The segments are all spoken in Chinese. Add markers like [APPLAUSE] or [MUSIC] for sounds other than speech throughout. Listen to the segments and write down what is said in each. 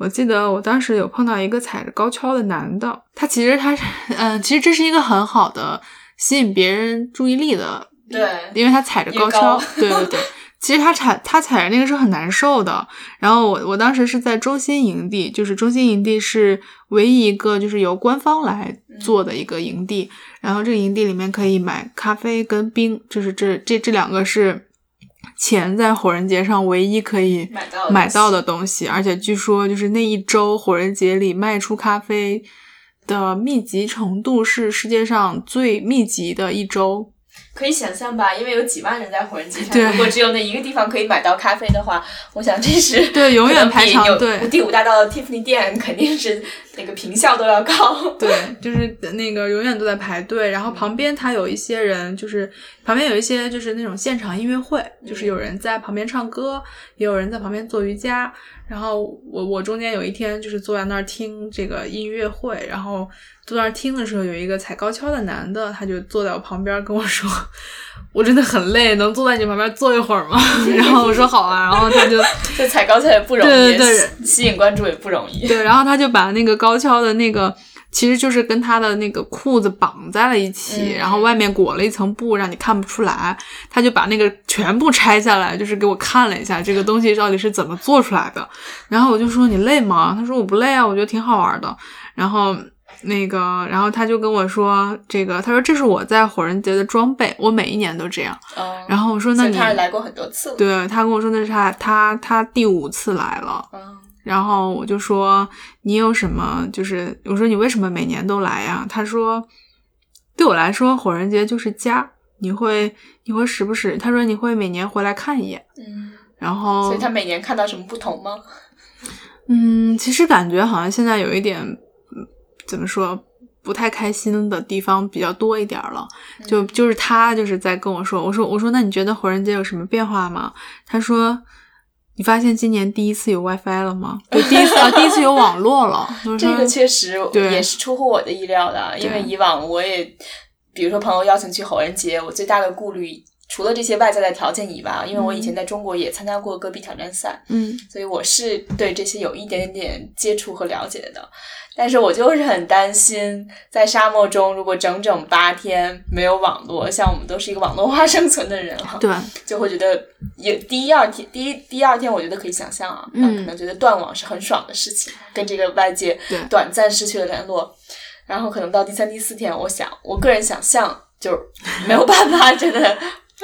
我记得我当时有碰到一个踩着高跷的男的，他其实他是，嗯，其实这是一个很好的吸引别人注意力的，对，因为他踩着高跷，对对对。[LAUGHS] 其实他踩他踩着那个是很难受的。然后我我当时是在中心营地，就是中心营地是唯一一个就是由官方来做的一个营地。然后这个营地里面可以买咖啡跟冰，就是这这这两个是钱在火人节上唯一可以买到的东西。而且据说就是那一周火人节里卖出咖啡的密集程度是世界上最密集的一周。可以想象吧，因为有几万人在火人节上，[LAUGHS] 如果只有那一个地方可以买到咖啡的话，我想这是 [LAUGHS] 对永远排长队。第五大道的 Tiffany 店肯定是那个坪效都要高。[LAUGHS] 对，就是那个永远都在排队，然后旁边他有一些人，就是旁边有一些就是那种现场音乐会，就是有人在旁边唱歌，也有人在旁边做瑜伽。然后我我中间有一天就是坐在那儿听这个音乐会，然后坐在那儿听的时候，有一个踩高跷的男的，他就坐在我旁边跟我说：“ [LAUGHS] 我真的很累，能坐在你旁边坐一会儿吗？” [LAUGHS] 然后我说：“好啊。”然后他就 [LAUGHS] 就踩高跷也不容易，对对对，吸引关注也不容易。对，然后他就把那个高跷的那个。其实就是跟他的那个裤子绑在了一起，然后外面裹了一层布，让你看不出来。他就把那个全部拆下来，就是给我看了一下这个东西到底是怎么做出来的。然后我就说你累吗？他说我不累啊，我觉得挺好玩的。然后那个，然后他就跟我说这个，他说这是我在火人节的装备，我每一年都这样。然后我说那你他来过很多次。对他跟我说那是他他他第五次来了。然后我就说你有什么？就是我说你为什么每年都来呀？他说对我来说火人节就是家，你会你会时不时？他说你会每年回来看一眼。嗯，然后所以他每年看到什么不同吗？嗯，其实感觉好像现在有一点怎么说不太开心的地方比较多一点了。就就是他就是在跟我说，我说我说那你觉得火人节有什么变化吗？他说。你发现今年第一次有 WiFi 了吗？对，第一次啊，第一次有网络了。[LAUGHS] 这个确实也是出乎我的意料的，因为以往我也，比如说朋友邀请去火人节，我最大的顾虑除了这些外在的条件以外，因为我以前在中国也参加过戈壁挑战赛，嗯，所以我是对这些有一点点接触和了解的。但是我就是很担心，在沙漠中如果整整八天没有网络，像我们都是一个网络化生存的人哈，对，[LAUGHS] 就会觉得也第一二天，第一第二天我觉得可以想象啊，嗯。可能觉得断网是很爽的事情，跟这个外界短暂失去了联络，然后可能到第三第四天，我想我个人想象就是没有办法真的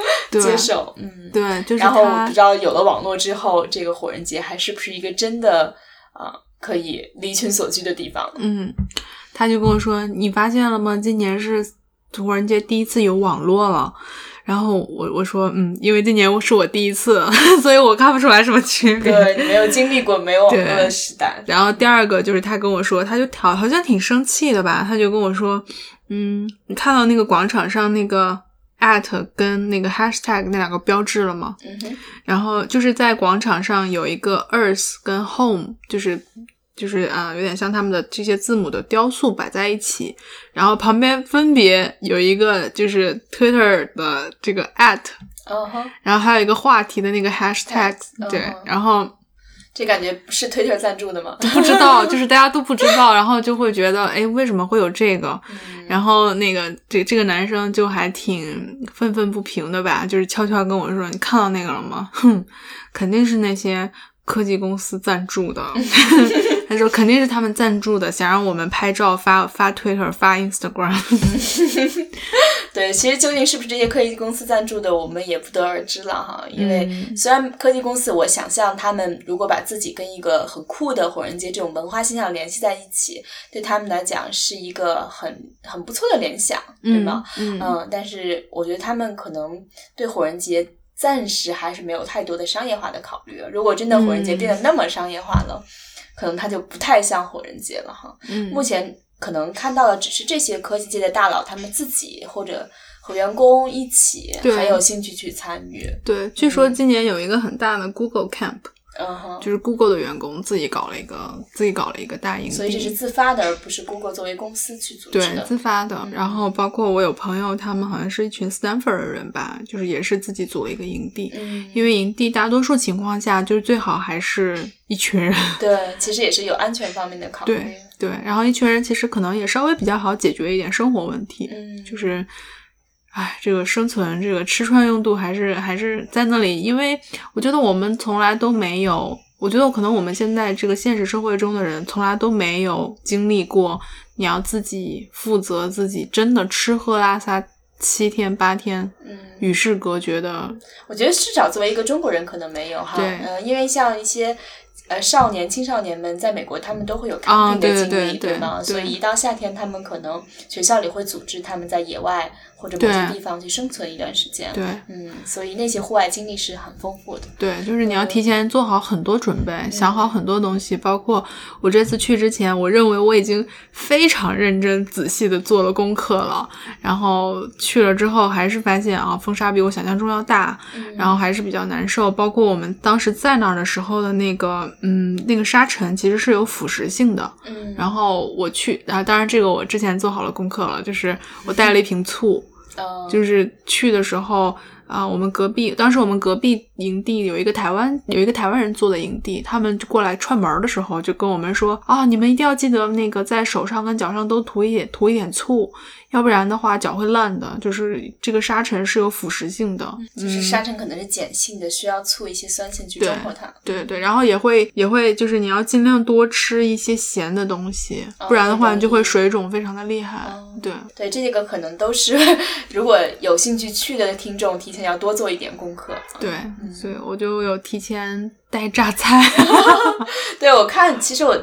[LAUGHS] 接受，嗯，对，就是然后不知道有了网络之后，这个火人节还是不是一个真的啊？可以离群索居的地方。嗯，他就跟我说：“你发现了吗？今年是火人节第一次有网络了。”然后我我说：“嗯，因为今年是我第一次，[LAUGHS] 所以我看不出来什么区别。对，你没有经历过没有网络的时代。然后第二个就是他跟我说，他就好好像挺生气的吧？他就跟我说：“嗯，你看到那个广场上那个。” At 跟那个 hashtag 那两个标志了吗？嗯然后就是在广场上有一个 earth 跟 home，就是就是啊，有点像他们的这些字母的雕塑摆在一起，然后旁边分别有一个就是 Twitter 的这个 at，然后还有一个话题的那个 hashtag，对，然后。这感觉是 Twitter 赞助的吗？不知道，就是大家都不知道，[LAUGHS] 然后就会觉得，哎，为什么会有这个？然后那个这这个男生就还挺愤愤不平的吧，就是悄悄跟我说：“你看到那个了吗？”哼，肯定是那些。科技公司赞助的，[LAUGHS] 他说肯定是他们赞助的，想让我们拍照发发 Twitter 发 Instagram。[LAUGHS] 对，其实究竟是不是这些科技公司赞助的，我们也不得而知了哈。因为虽然科技公司，我想象他们如果把自己跟一个很酷的火人节这种文化现象联系在一起，对他们来讲是一个很很不错的联想，对吗？嗯，但是我觉得他们可能对火人节。暂时还是没有太多的商业化的考虑。如果真的火人节变得那么商业化了，可能它就不太像火人节了哈。目前可能看到的只是这些科技界的大佬他们自己或者和员工一起很有兴趣去参与。对，据说今年有一个很大的 Google Camp。嗯哼，就是 Google 的员工自己搞了一个自己搞了一个大营地，所以这是自发的，而不是 Google 作为公司去组织对的。自发的。然后包括我有朋友，他们好像是一群 Stanford 的人吧，就是也是自己组了一个营地。嗯，因为营地大多数情况下，就是最好还是一群人，对，其实也是有安全方面的考虑。对对，然后一群人其实可能也稍微比较好解决一点生活问题，嗯，就是，哎，这个生存，这个吃穿用度还是还是在那里，因为我觉得我们从来都没有，我觉得可能我们现在这个现实社会中的人从来都没有经历过，你要自己负责自己真的吃喝拉撒七天八天嗯，与世隔绝的，我觉得至少作为一个中国人可能没有哈，对呃，因为像一些。呃，少年、青少年们在美国，他们都会有啊 camping 的经对历，对对吗？对所以一到夏天，他们可能学校里会组织他们在野外或者某些地方去生存一段时间。对嗯，所以那些户外经历是很丰富的。对，就是你要提前做好很多准备，想好很多东西，包括我这次去之前，我认为我已经非常认真仔细的做了功课了，然后去了之后还是发现啊，风沙比我想象中要大，然后还是比较难受。包括我们当时在那儿的时候的那个，嗯，那个沙尘其实是有腐蚀性的。嗯，然后我去，啊，当然这个我之前做好了功课了，就是 [LAUGHS] 我带了一瓶醋，嗯，就是去的时候啊、我们隔壁当时我们隔壁营地有一个台湾有一个台湾人做的营地，他们就过来串门儿的时候就跟我们说啊，你们一定要记得那个在手上跟脚上都涂一点涂一点醋，要不然的话脚会烂的，就是这个沙尘是有腐蚀性的，就是嗯沙尘可能是碱性的，需要醋一些酸性去中和它。对对，然后也会也会就是你要尽量多吃一些咸的东西，不然的话你就会水肿非常的厉害。哦对对，这个可能都是 [LAUGHS] 如果有兴趣去的听众，提前要多做一点功课。对，所以我就有提前带榨菜。[LAUGHS] 对，我看，其实我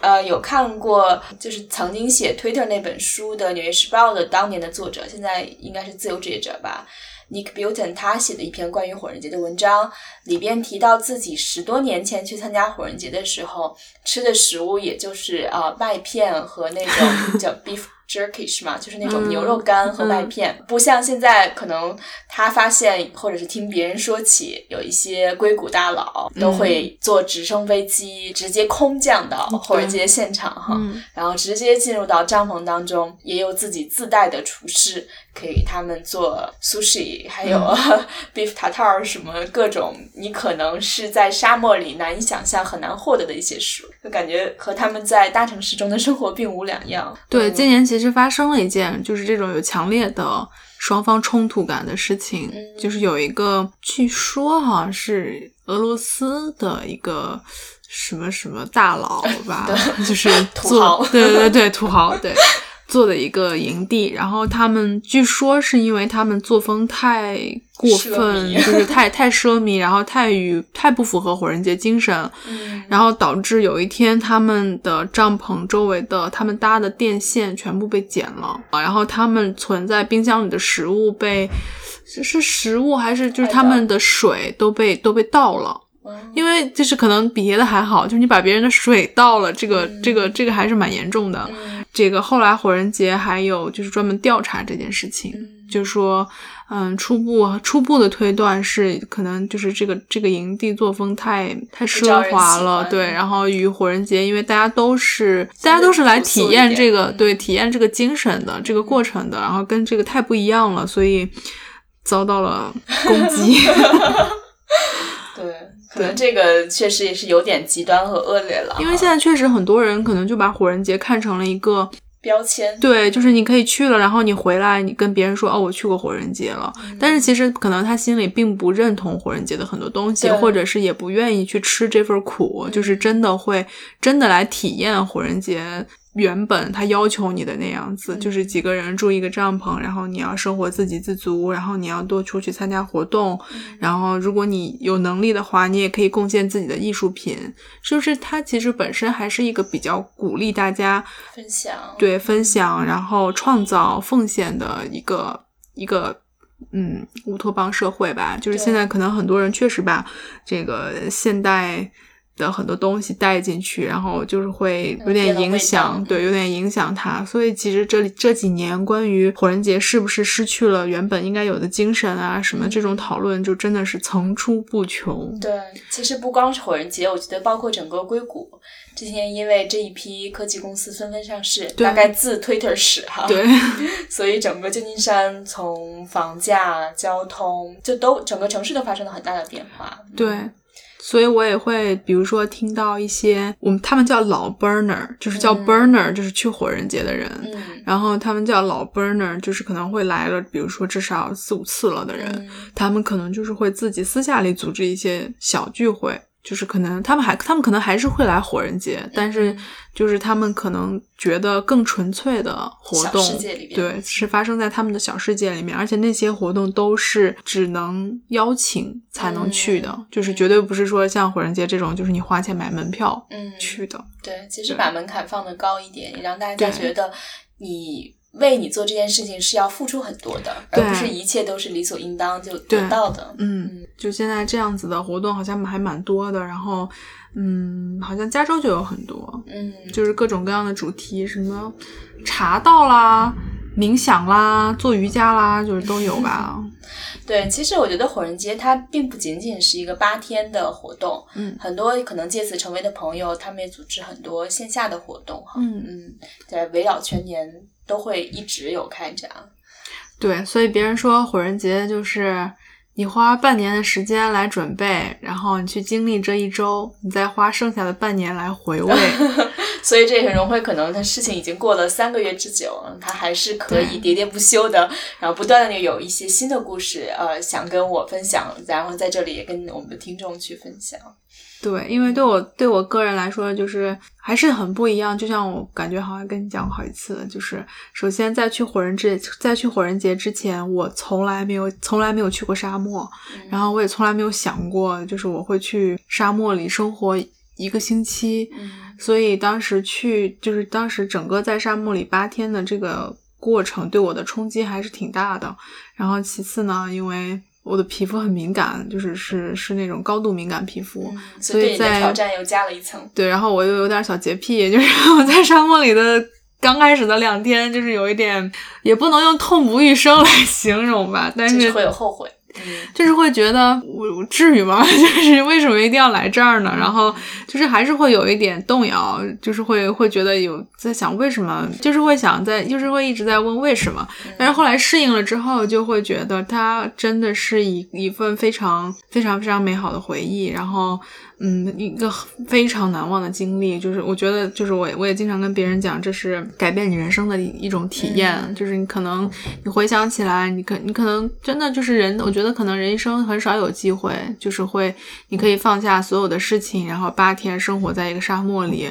呃有看过，就是曾经写 Twitter 那本书的《纽约时报》的当年的作者，现在应该是自由职业者吧。Nick Bilton 他写的一篇关于火人节的文章，里边提到自己十多年前去参加火人节的时候，吃的食物也就是呃麦片和那种 [LAUGHS] 叫 beef jerky 是吗？就是那种牛肉干和麦片，不像现在可能他发现或者是听别人说起，有一些硅谷大佬都会坐直升飞机直接空降到火人节现场哈，嗯。然后直接进入到帐篷当中，也有自己自带的厨师可以给他们做 sushi，还有 [LAUGHS] beef tartar 什么各种你可能是在沙漠里难以想象、很难获得的一些食物，就感觉和他们在大城市中的生活并无两样。[LAUGHS] 对，嗯今年其实发生了一件就是这种有强烈的双方冲突感的事情，嗯就是有一个据说好像是俄罗斯的一个什么什么大佬吧，[LAUGHS] 就是土豪对对对对土豪对。做的一个营地，然后他们据说是因为他们作风太过分，就是太太奢靡，然后太与太不符合火人节精神，嗯然后导致有一天他们的帐篷周围的他们搭的电线全部被剪了，然后他们存在冰箱里的食物被是是食物还是就是他们的水都被都被倒了。嗯因为就是可能别的还好，就是你把别人的水倒了，这个、这个这个还是蛮严重的。嗯这个后来火人节还有就是专门调查这件事情，嗯就说，嗯，初步初步的推断是可能就是这个这个营地作风太太奢华了，对。然后与火人节，因为大家都是大家都是来体验这个嗯对体验这个精神的这个过程的，然后跟这个太不一样了，所以遭到了攻击。[LAUGHS] [LAUGHS] 对，可能这个确实也是有点极端和恶劣了，因为现在确实很多人可能就把火人节看成了一个标签对，就是你可以去了，然后你回来，你跟别人说哦，我去过火人节了。嗯但是其实可能他心里并不认同火人节的很多东西，或者是也不愿意去吃这份苦，就是真的会真的来体验火人节。原本他要求你的那样子，就是几个人住一个帐篷，然后你要生活自给自足，然后你要多出去参加活动，然后如果你有能力的话，你也可以贡献自己的艺术品。就是他其实本身还是一个比较鼓励大家分享，对分享，然后创造奉献的一个一个嗯乌托邦社会吧。就是现在可能很多人确实把这个现代的很多东西带进去，然后就是会有点影响，对，有点影响它。所以其实这里这几年关于火人节是不是失去了原本应该有的精神啊什么这种讨论，就真的是层出不穷。对，其实不光是火人节，我觉得包括整个硅谷，之前因为这一批科技公司纷纷上市，大概自 Twitter 始哈，对，[LAUGHS] 所以整个旧金山从房价、交通就都整个城市都发生了很大的变化。对。所以我也会，比如说听到一些我们他们叫老 burner，就是叫 burner，就是去火人节的人，然后他们叫老 burner，就是可能会来了，比如说至少四五次了的人，他们可能就是会自己私下里组织一些小聚会。就是可能他们还他们可能还是会来火人节，但是就是他们可能觉得更纯粹的活动，对，是发生在他们的小世界里面，而且那些活动都是只能邀请才能去的，就是绝对不是说像火人节这种，就是你花钱买门票去的。对，其实把门槛放的高一点，也让大家觉得你。为你做这件事情是要付出很多的，而不是一切都是理所应当就得到的。嗯，就现在这样子的活动好像还蛮多的，然后，嗯，好像加州就有很多，嗯，就是各种各样的主题，什么茶道啦、冥想啦、做瑜伽啦，就是都有吧。[LAUGHS] 对，其实我觉得火人节它并不仅仅是一个八天的活动，嗯，很多可能借此成为的朋友，他们也组织很多线下的活动，哈，嗯。嗯，在围绕全年。都会一直有开展，对，所以别人说火人节就是你花半年的时间来准备，然后你去经历这一周，你再花剩下的半年来回味。[LAUGHS] 所以这也很融会可能他事情已经过了三个月之久，他还是可以喋喋不休的，然后不断的有一些新的故事，呃，想跟我分享，然后在这里也跟我们的听众去分享。对，因为对我对我个人来说，就是还是很不一样。就像我感觉好像跟你讲过好几次，就是首先在去火人节，在去火人节之前，我从来没有从来没有去过沙漠，然后我也从来没有想过，就是我会去沙漠里生活一个星期。所以当时去，就是当时整个在沙漠里八天的这个过程，对我的冲击还是挺大的。然后其次呢，因为我的皮肤很敏感，就是是是那种高度敏感皮肤，所以在挑战又加了一层。对，然后我又有点小洁癖，就是 [LAUGHS] 我在沙漠里的刚开始的两天，就是有一点，也不能用痛不欲生来形容吧，但是会有后悔。就是会觉得我至于吗？[LAUGHS] 就是为什么一定要来这儿呢？然后就是还是会有一点动摇，就是会会觉得有在想为什么，就是会想在，就是会一直在问为什么。但是后来适应了之后，就会觉得它真的是一一份非常非常非常美好的回忆。然后。嗯，一个非常难忘的经历，就是我觉得，就是我我也经常跟别人讲，这是改变你人生的一一种体验。就是你可能你回想起来，你可你可能真的就是人，我觉得可能人一生很少有机会，就是会你可以放下所有的事情，然后八天生活在一个沙漠里，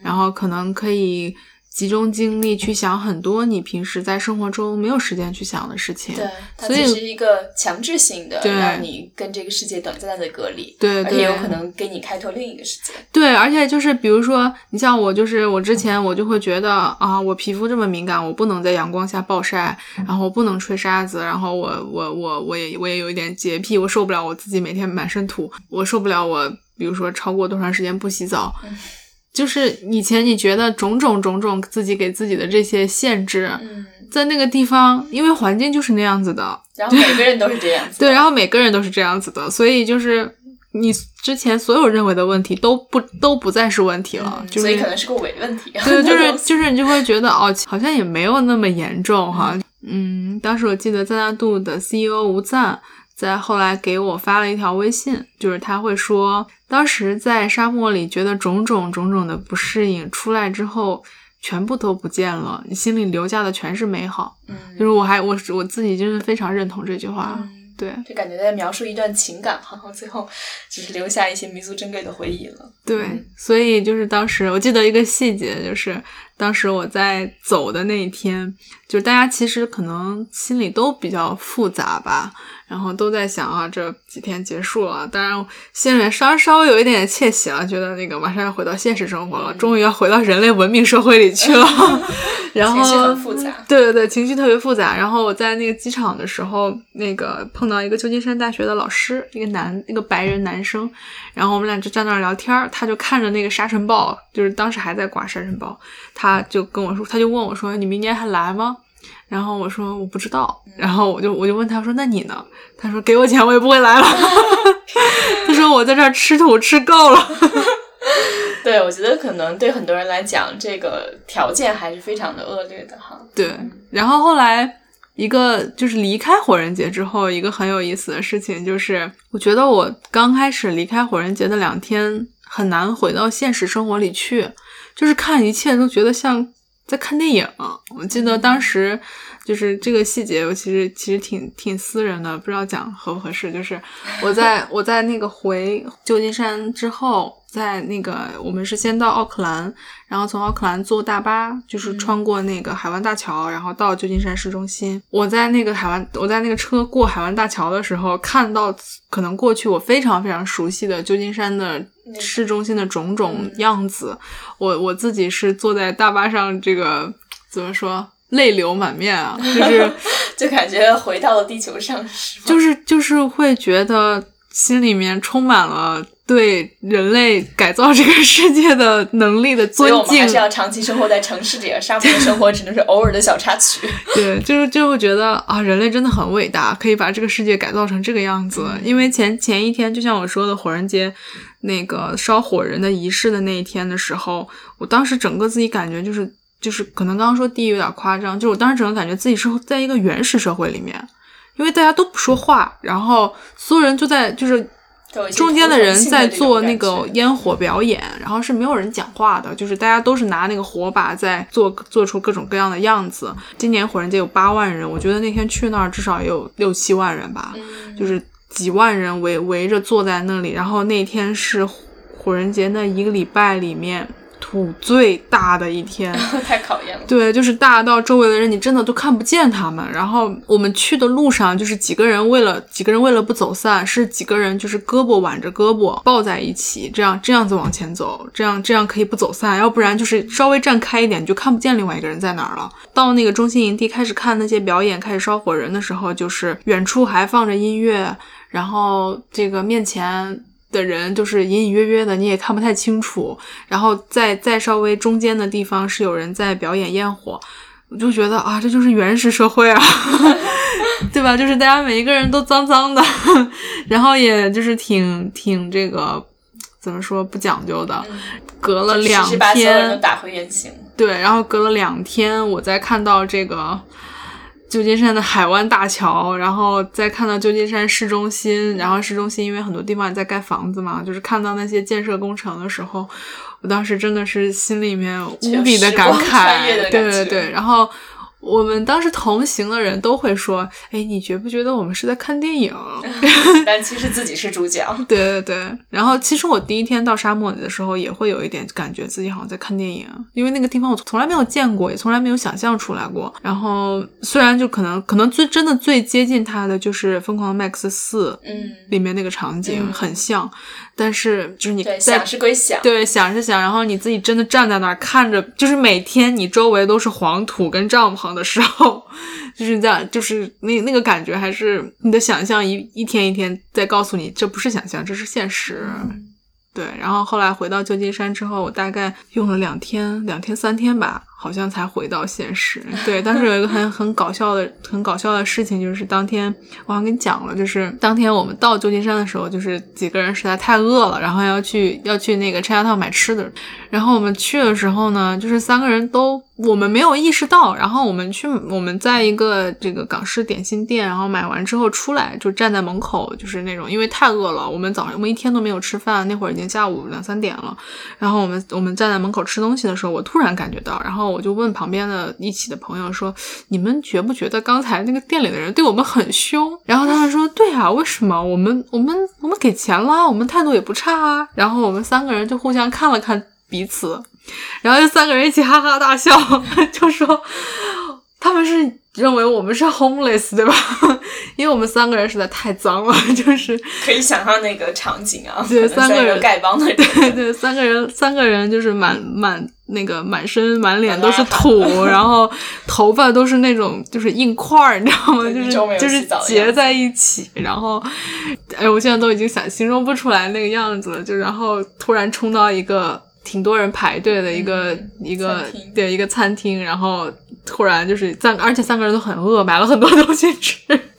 然后可能可以。集中精力去想很多你平时在生活中没有时间去想的事情，对，所以是一个强制性的让你跟这个世界短暂的隔离，对，而且有可能给你开拓另一个世界。对，而且就是比如说，你像我，就是我之前我就会觉得啊，我皮肤这么敏感，我不能在阳光下暴晒，然后不能吹沙子，然后我我我我也我也有一点洁癖，我受不了我自己每天满身土，我受不了我比如说超过多长时间不洗澡。[LAUGHS] 就是以前你觉得种种种种自己给自己的这些限制，在那个地方，因为环境就是那样子的，然后每个人都是这样子，对，然后每个人都是这样子的，所以就是你之前所有认为的问题都不都不再是问题了，就所以可能是个伪问题，对，[LAUGHS] 就是就是你就会觉得哦，好像也没有那么严重哈，嗯，当时我记得赞大度的 CEO 吴赞。在后来给我发了一条微信，就是他会说，当时在沙漠里觉得种种种种的不适应，出来之后全部都不见了，你心里留下的全是美好。嗯，就是我还我我自己就是非常认同这句话。对，就感觉在描述一段情感，然后最后只是留下一些弥足珍贵的回忆了。对，所以就是当时我记得一个细节，就是当时我在走的那一天，就是大家其实可能心里都比较复杂吧，然后都在想啊，这几天结束了，当然心里面稍稍微有一点窃喜了，觉得那个马上要回到现实生活了，终于要回到人类文明社会里去了。[LAUGHS] 然后情绪很复杂，对对对，情绪特别复杂。然后我在那个机场的时候，那个碰到一个旧金山大学的老师，一个男，一个白人男生，然后我们俩就站那儿聊天儿，他就看着那个沙尘暴，就是当时还在刮沙尘暴，他就跟我说，他就问我说：“你明年还来吗？”然后我说：“我不知道。”然后我就我就问他说：“那你呢？”他说：“给我钱，我也不会来了。[LAUGHS] ”他说：“我在这儿吃土吃够了。[LAUGHS] ”对，我觉得可能对很多人来讲，这个条件还是非常的恶劣的哈。[LAUGHS] 对，然后后来一个就是离开火人节之后，一个很有意思的事情就是，我觉得我刚开始离开火人节的两天很难回到现实生活里去，就是看一切都觉得像在看电影。我记得当时就是这个细节，我其实其实挺挺私人的，不知道讲合不合适。就是我在 [LAUGHS] 我在那个回旧金山之后。在那个，我们是先到奥克兰，然后从奥克兰坐大巴，就是穿过那个海湾大桥，然后到旧金山市中心。我在那个海湾，我在那个车过海湾大桥的时候，看到可能过去我非常非常熟悉的旧金山的市中心的种种样子。我我自己是坐在大巴上，这个怎么说，泪流满面啊，就是 [LAUGHS] 就感觉回到了地球上，是就是就是会觉得心里面充满了。对人类改造这个世界的能力的尊敬，所以我们还是要长期生活在城市里，沙漠的生活只能是偶尔的小插曲。[LAUGHS] 对，就是就会觉得啊，人类真的很伟大，可以把这个世界改造成这个样子。因为前前一天，就像我说的，火人节那个烧火人的仪式的那一天的时候，我当时整个自己感觉就是就是可能刚刚说地狱有点夸张，就我当时整个感觉自己是在一个原始社会里面，因为大家都不说话，然后所有人就在就是。中间的人在做那个烟火表演，然后是没有人讲话的，就是大家都是拿那个火把在做，做出各种各样的样子。今年火人节有八万人，我觉得那天去那儿至少也有六七万人吧，就是几万人围围着坐在那里。然后那天是火人节那一个礼拜里面。土最大的一天，[LAUGHS] 太考验了。对，就是大到周围的人你真的都看不见他们。然后我们去的路上，就是几个人为了几个人为了不走散，是几个人就是胳膊挽着胳膊抱在一起，这样这样子往前走，这样这样可以不走散。要不然就是稍微站开一点，你就看不见另外一个人在哪儿了。到那个中心营地开始看那些表演，开始烧火人的时候，就是远处还放着音乐，然后这个面前。的人就是隐隐约约的，你也看不太清楚。然后在在稍微中间的地方是有人在表演焰火，我就觉得啊，这就是原始社会啊，[LAUGHS] 对吧？就是大家每一个人都脏脏的，[LAUGHS] 然后也就是挺挺这个怎么说不讲究的。隔了两天，打回原形。对，然后隔了两天，我再看到这个。旧金山的海湾大桥，然后再看到旧金山市中心，然后市中心因为很多地方也在盖房子嘛，就是看到那些建设工程的时候，我当时真的是心里面无比的感慨，对对对，然后。我们当时同行的人都会说：“哎，你觉不觉得我们是在看电影？” [LAUGHS] 但其实自己是主角。对对对。然后，其实我第一天到沙漠里的时候，也会有一点感觉自己好像在看电影，因为那个地方我从来没有见过，也从来没有想象出来过。然后，虽然就可能可能最真的最接近它的就是《疯狂 Max 四》嗯里面那个场景很像。但是就是你想是归想，对想是想，然后你自己真的站在那儿看着，就是每天你周围都是黄土跟帐篷的时候，就是在，就是那那个感觉，还是你的想象一一天一天在告诉你，这不是想象，这是现实。对，然后后来回到旧金山之后，我大概用了两天，两天三天吧。好像才回到现实。[LAUGHS] 对，当时有一个很很搞笑的、很搞笑的事情，就是当天我好像跟你讲了，就是当天我们到旧金山的时候，就是几个人实在太饿了，然后要去要去那个 Chinatown 买吃的。然后我们去的时候呢，就是三个人都我们没有意识到。然后我们去我们在一个这个港式点心店，然后买完之后出来，就站在门口，就是那种因为太饿了，我们早上我们一天都没有吃饭，那会儿已经下午两三点了。然后我们我们站在门口吃东西的时候，我突然感觉到，然后。我就问旁边的一起的朋友说：“你们觉不觉得刚才那个店里的人对我们很凶？”然后他们说：“对啊，为什么？我们我们我们给钱了，我们态度也不差啊。”然后我们三个人就互相看了看彼此，然后就三个人一起哈哈大笑，[LAUGHS] 就说他们是认为我们是 homeless 对吧？[LAUGHS] 因为我们三个人实在太脏了，[LAUGHS] 就是可以想象那个场景啊，对，三个人丐帮的人，对对，三个人三个人就是满满那个满身满脸都是土，[LAUGHS] 然后头发都是那种就是硬块儿，你知道吗？就是就是结在一起，然后哎，我现在都已经想形容不出来那个样子了，就然后突然冲到一个。挺多人排队的一个一个对一个餐厅，然后突然就是三，而且三个人都很饿，买了很多东西吃。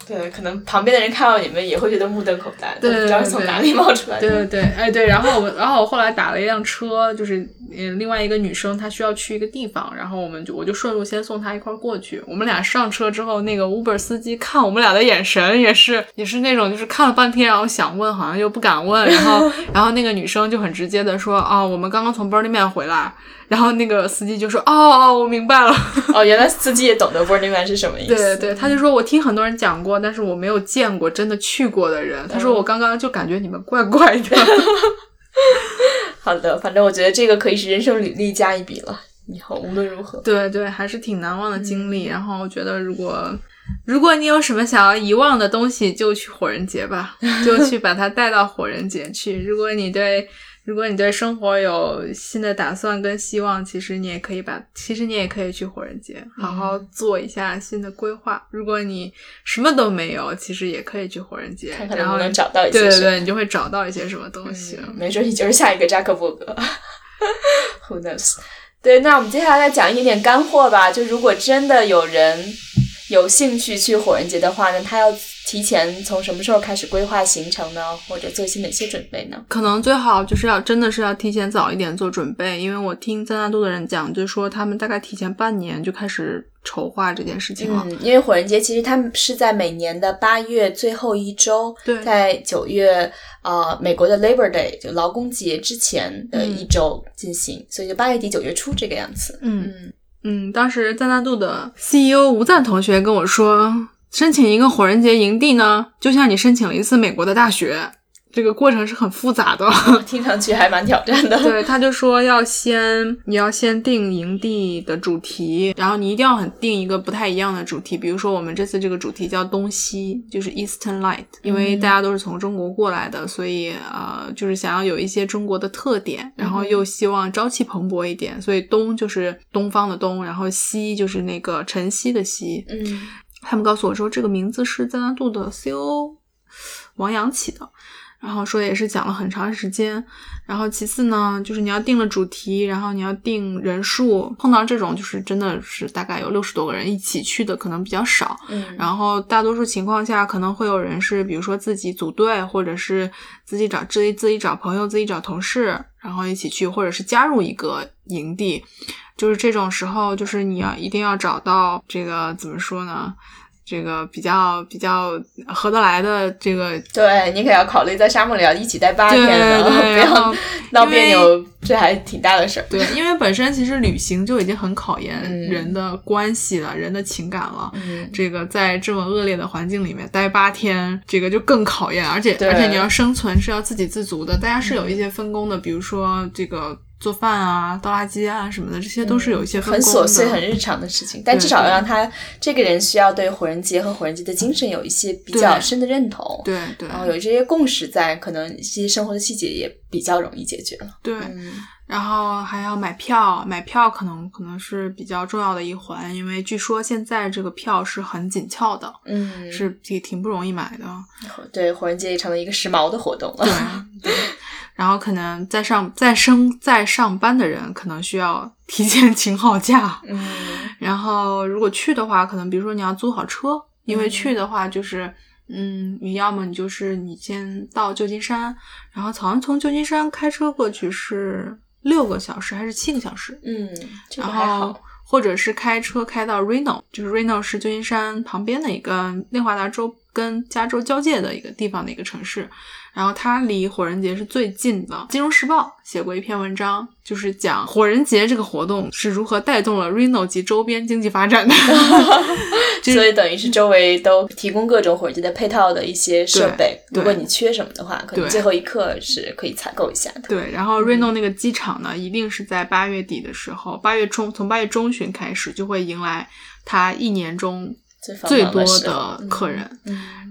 对，可能旁边的人看到你们也会觉得目瞪口呆，不知道是从哪里冒出来的。对对对，哎对，然后我们，然后我后来打了一辆车，就是嗯，另外一个女生她需要去一个地方，然后我们就我就顺路先送她一块过去。我们俩上车之后，那个 Uber 司机看我们俩的眼神也是也是那种就是看了半天，然后想问好像又不敢问，然后 [LAUGHS] 然后那个女生就很直接的说啊，我们刚刚从 Burning Man 回来。然后那个司机就说：“哦哦，我明白了。哦，原来司机也懂得 Burning Man 是什么意思。对对，他就说我听很多人讲过，但是我没有见过真的去过的人。他说我刚刚就感觉你们怪怪的。[LAUGHS] 好的，反正我觉得这个可以是人生履历加一笔了。以后无论如何，对对，还是挺难忘的经历。然后我觉得，如果如果你有什么想要遗忘的东西，就去火人节吧，就去把它带到火人节去。如果你对。如果你对生活有新的打算跟希望，其实你也可以把，其实你也可以去火人节好好做一下新的规划。如果你什么都没有，其实也可以去火人节，然后能找到一些，对对对，你就会找到一些什么东西。没准你就是下一个扎克伯格。[LAUGHS] Who knows？对，那我们接下来再讲一点点干货吧。就如果真的有人有兴趣去火人节的话呢，他要。提前从什么时候开始规划行程呢？或者做一些哪些准备呢？可能最好就是要真的是要提前早一点做准备，因为我听赞纳度的人讲，就是说他们大概提前半年就开始筹划这件事情了。嗯，因为火人节其实他们是在每年的八月最后一周，在九月呃美国的 Labor Day 就劳工节之前的一周进行，所以就八月底九月初这个样子。嗯嗯，当时赞纳度的 CEO 吴赞同学跟我说。申请一个火人节营地呢，就像你申请了一次美国的大学，这个过程是很复杂的，[LAUGHS] 听上去还蛮挑战的。[LAUGHS] 对，他就说要先，你要先定营地的主题，然后你一定要很定一个不太一样的主题，比如说我们这次这个主题叫东西，就是 Eastern Light，因为大家都是从中国过来的，所以呃，就是想要有一些中国的特点，然后又希望朝气蓬勃一点，所以东就是东方的东，然后西就是那个晨曦的曦，嗯。他们告诉我说，这个名字是赞纳度的 CEO 王阳起的，然后说也是讲了很长时间。然后其次呢，就是你要定了主题，然后你要定人数。碰到这种就是真的是大概有六十多个人一起去的，可能比较少。嗯，然后大多数情况下可能会有人是，比如说自己组队，或者是自己找自己自己找朋友，自己找同事，然后一起去，或者是加入一个营地。就是这种时候，就是你要一定要找到这个怎么说呢？这个比较比较合得来的这个，对你可要考虑在沙漠里要一起待八天的，不要闹别扭，这还挺大的事儿。对，因为本身其实旅行就已经很考验人的关系了，人的情感了。嗯，这个在这么恶劣的环境里面待八天，这个就更考验，而且而且你要生存是要自给自足的，大家是有一些分工的，比如说这个。做饭啊，倒垃圾啊什么的，这些都是有一些很琐碎、很日常的事情，但至少要让他这个人需要对火人节和火人节的精神有一些比较深的认同，对对，然后有这些共识在，可能一些生活的细节也比较容易解决了。对，然后还要买票，买票可能可能是比较重要的一环，因为据说现在这个票是很紧俏的，嗯，是挺挺不容易买的。对，火人节也成了一个时髦的活动了。对。[LAUGHS] 然后可能在上在生在上班的人可能需要提前 [LAUGHS] 请好假，嗯，[LAUGHS] 然后如果去的话，可能比如说你要租好车，因为去的话就是，嗯，你要么你就是你先到旧金山，然后好像从旧金山开车过去是六个小时还是七个小时，嗯，然后或者是开车开到 Reno，就是 Reno 是旧金山旁边的一个内华达州。跟加州交界的一个地方的一个城市。然后它离火人节是最近的。金融时报写过一篇文章，就是讲火人节这个活动是如何带动了 Reno 及周边经济发展的。[LAUGHS] 所以等于是周围都提供各种火人节的配套的一些设备。如果你缺什么的话，可能最后一刻是可以采购一下的。对，然后 Reno 那个机场呢，一定是在八月底的时候，八月中从八月中旬开始就会迎来它一年中。最多的客人，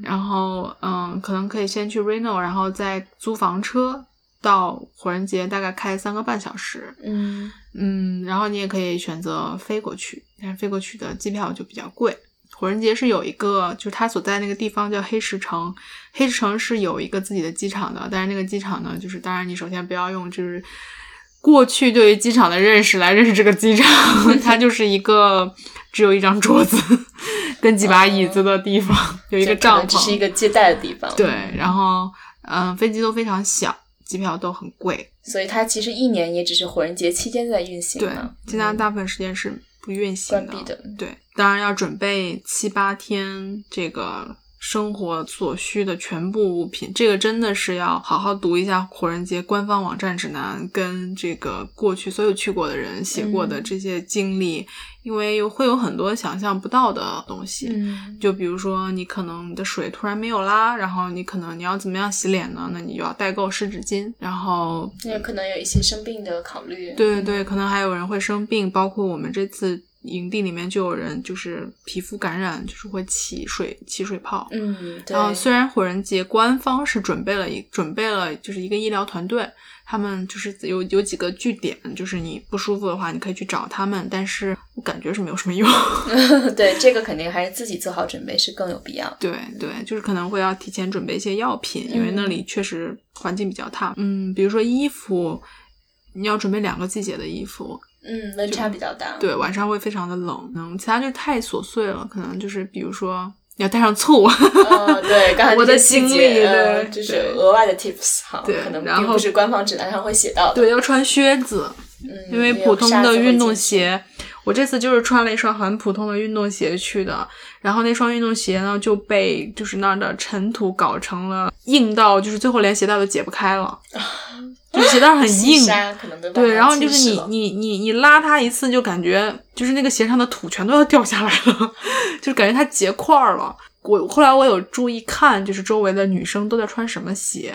然后嗯，可能可以先去 Reno，然后再租房车到火人节，大概开三个半小时。嗯嗯，然后你也可以选择飞过去，但是飞过去的机票就比较贵。火人节是有一个，就是他所在那个地方叫黑石城，黑石城是有一个自己的机场的，但是那个机场呢，就是当然你首先不要用就是过去对于机场的认识来认识这个机场，[LAUGHS] 它就是一个只有一张桌子。[LAUGHS] 跟几把椅子的地方有一个帐篷，只是一个接待的地方。对，然后嗯，飞机都非常小，机票都很贵，所以它其实一年也只是火人节期间在运行。对，其他大部分时间是不运行的。关闭的。对，当然要准备七八天这个。生活所需的全部物品，这个真的是要好好读一下火人节官方网站指南，跟这个过去所有去过的人写过的这些经历，因为有会有很多想象不到的东西。嗯，就比如说你可能的水突然没有啦，然后你可能你要怎么样洗脸呢？那你就要代购湿纸巾，然后也可能有一些生病的考虑。对对对，可能还有人会生病，包括我们这次。营地里面就有人就是皮肤感染，就是会起水起水泡。嗯，然后虽然火人节官方是准备了一准备了就是一个医疗团队，他们就是有有几个据点，就是你不舒服的话你可以去找他们，但是我感觉是没有什么用。[LAUGHS] 对，这个肯定还是自己做好准备是更有必要。对对，就是可能会要提前准备一些药品，因为那里确实环境比较烫。嗯，比如说衣服，你要准备两个季节的衣服。嗯，温差比较大。对，晚上会非常的冷。嗯，其他就太琐碎了，可能就是比如说你要带上醋。[LAUGHS] 对，刚才我的经历对就是额外的 tips 哈，对，可能并不是官方指南上会写到的。对，要穿靴子，嗯，因为普通的运动鞋，我这次就是穿了一双很普通的运动鞋去的，然后那双运动鞋呢就被就是那儿的尘土搞成了硬到，就是最后连鞋带都解不开了。[LAUGHS] 就鞋带很硬，对，然后就是你你你你拉它一次，就感觉就是那个鞋上的土全都要掉下来了，[LAUGHS] 就感觉它结块了。我后来我有注意看，就是周围的女生都在穿什么鞋，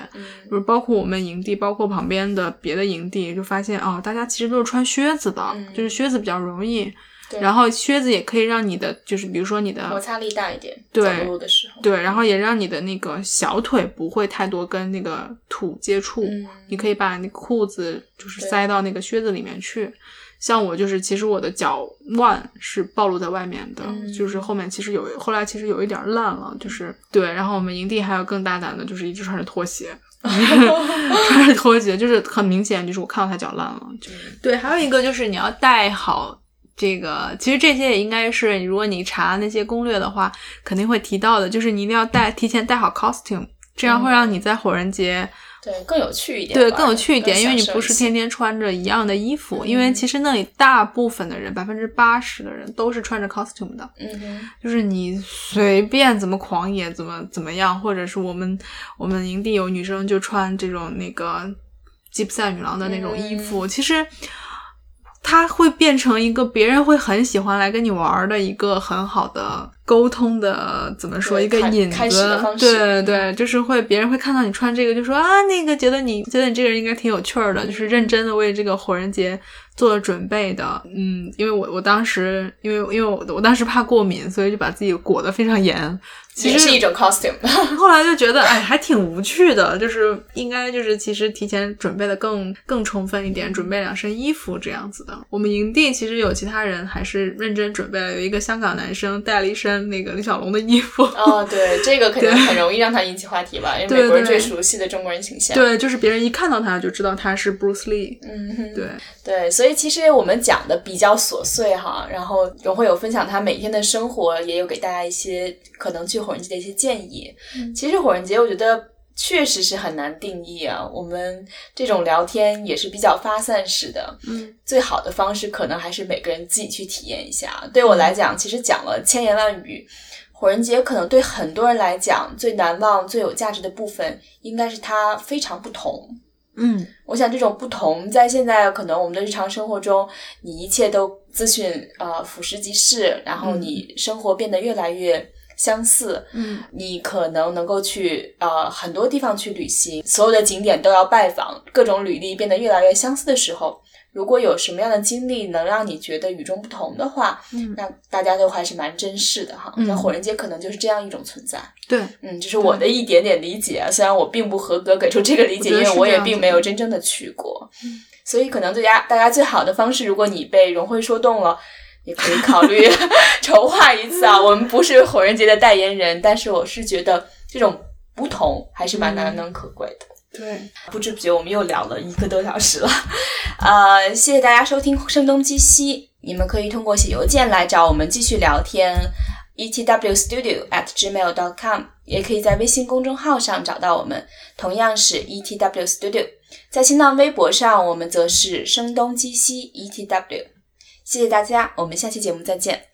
就是包括我们营地，包括旁边的别的营地，就发现啊，大家其实都是穿靴子的，就是靴子比较容易。然后靴子也可以让你的，就是比如说你的摩擦力大一点，对，走路的时候，对，然后也让你的那个小腿不会太多跟那个土接触，你可以把那裤子就是塞到那个靴子里面去。像我就是，其实我的脚腕是暴露在外面的，就是后面其实有，后来其实有一点烂了，就是对。然后我们营地还有更大胆的，就是一直穿着拖鞋，[LAUGHS] 穿着拖鞋，就是很明显，就是我看到他脚烂了。就对，还有一个就是你要带好。这个其实这些也应该是，如果你查那些攻略的话，肯定会提到的。就是你一定要带，提前带好 costume，这样会让你在火人节对更有趣一点。对，更有趣一点，因为你不是天天穿着一样的衣服。因为其实那里大部分的人，百分之八十的人都是穿着 costume 的。就是你随便怎么狂野，怎么怎么样，或者是我们我们营地有女生就穿这种那个吉普赛女郎的那种衣服，其实。它会变成一个别人会很喜欢来跟你玩的一个很好的沟通的，怎么说一个引子？对对对，就是会别人会看到你穿这个，就说啊，那个觉得你觉得你这个人应该挺有趣儿的，就是认真的为这个火人节做了准备的。嗯，因为我我当时因为因为我我当时怕过敏，所以就把自己裹得非常严。其实是一种 costume，[LAUGHS] 后来就觉得哎，还挺无趣的，就是应该就是其实提前准备的更更充分一点，准备两身衣服这样子的。我们营地其实有其他人还是认真准备了，有一个香港男生带了一身那个李小龙的衣服。哦，对，这个肯定很容易让他引起话题吧，因为美国人最熟悉的中国人形象。对，就是别人一看到他就知道他是 Bruce Lee。嗯，对对，所以其实我们讲的比较琐碎哈，然后荣会有分享他每天的生活，也有给大家一些可能去火人节的一些建议。其实火人节，我觉得确实是很难定义啊。我们这种聊天也是比较发散式的，嗯，最好的方式可能还是每个人自己去体验一下。对我来讲，其实讲了千言万语。火人节可能对很多人来讲最难忘、最有价值的部分，应该是它非常不同。嗯，我想这种不同，在现在可能我们的日常生活中，你一切都资讯呃俯拾即是，然后你生活变得越来越相似。嗯，你可能能够去呃很多地方去旅行，所有的景点都要拜访，各种履历变得越来越相似的时候。如果有什么样的经历能让你觉得与众不同的话，嗯那大家都还是蛮珍视的哈。嗯那火人节可能就是这样一种存在。对，嗯，这是我的一点点理解啊，虽然我并不合格给出这个理解，因为我也并没有真正的去过。所以可能对大家大家最好的方式，如果你被融会说动了。也可以考虑 [LAUGHS] 筹划一次啊！我们不是火人节的代言人，但是我是觉得这种不同还是蛮难能可贵的。对，不知不觉我们又聊了一个多小时了，[LAUGHS] 呃，谢谢大家收听《声东击西》，你们可以通过写邮件来找我们继续聊天，etwstudio at gmail dot com，也可以在微信公众号上找到我们，同样是 etw studio，在新浪微博上我们则是声东击西 etw，谢谢大家，我们下期节目再见。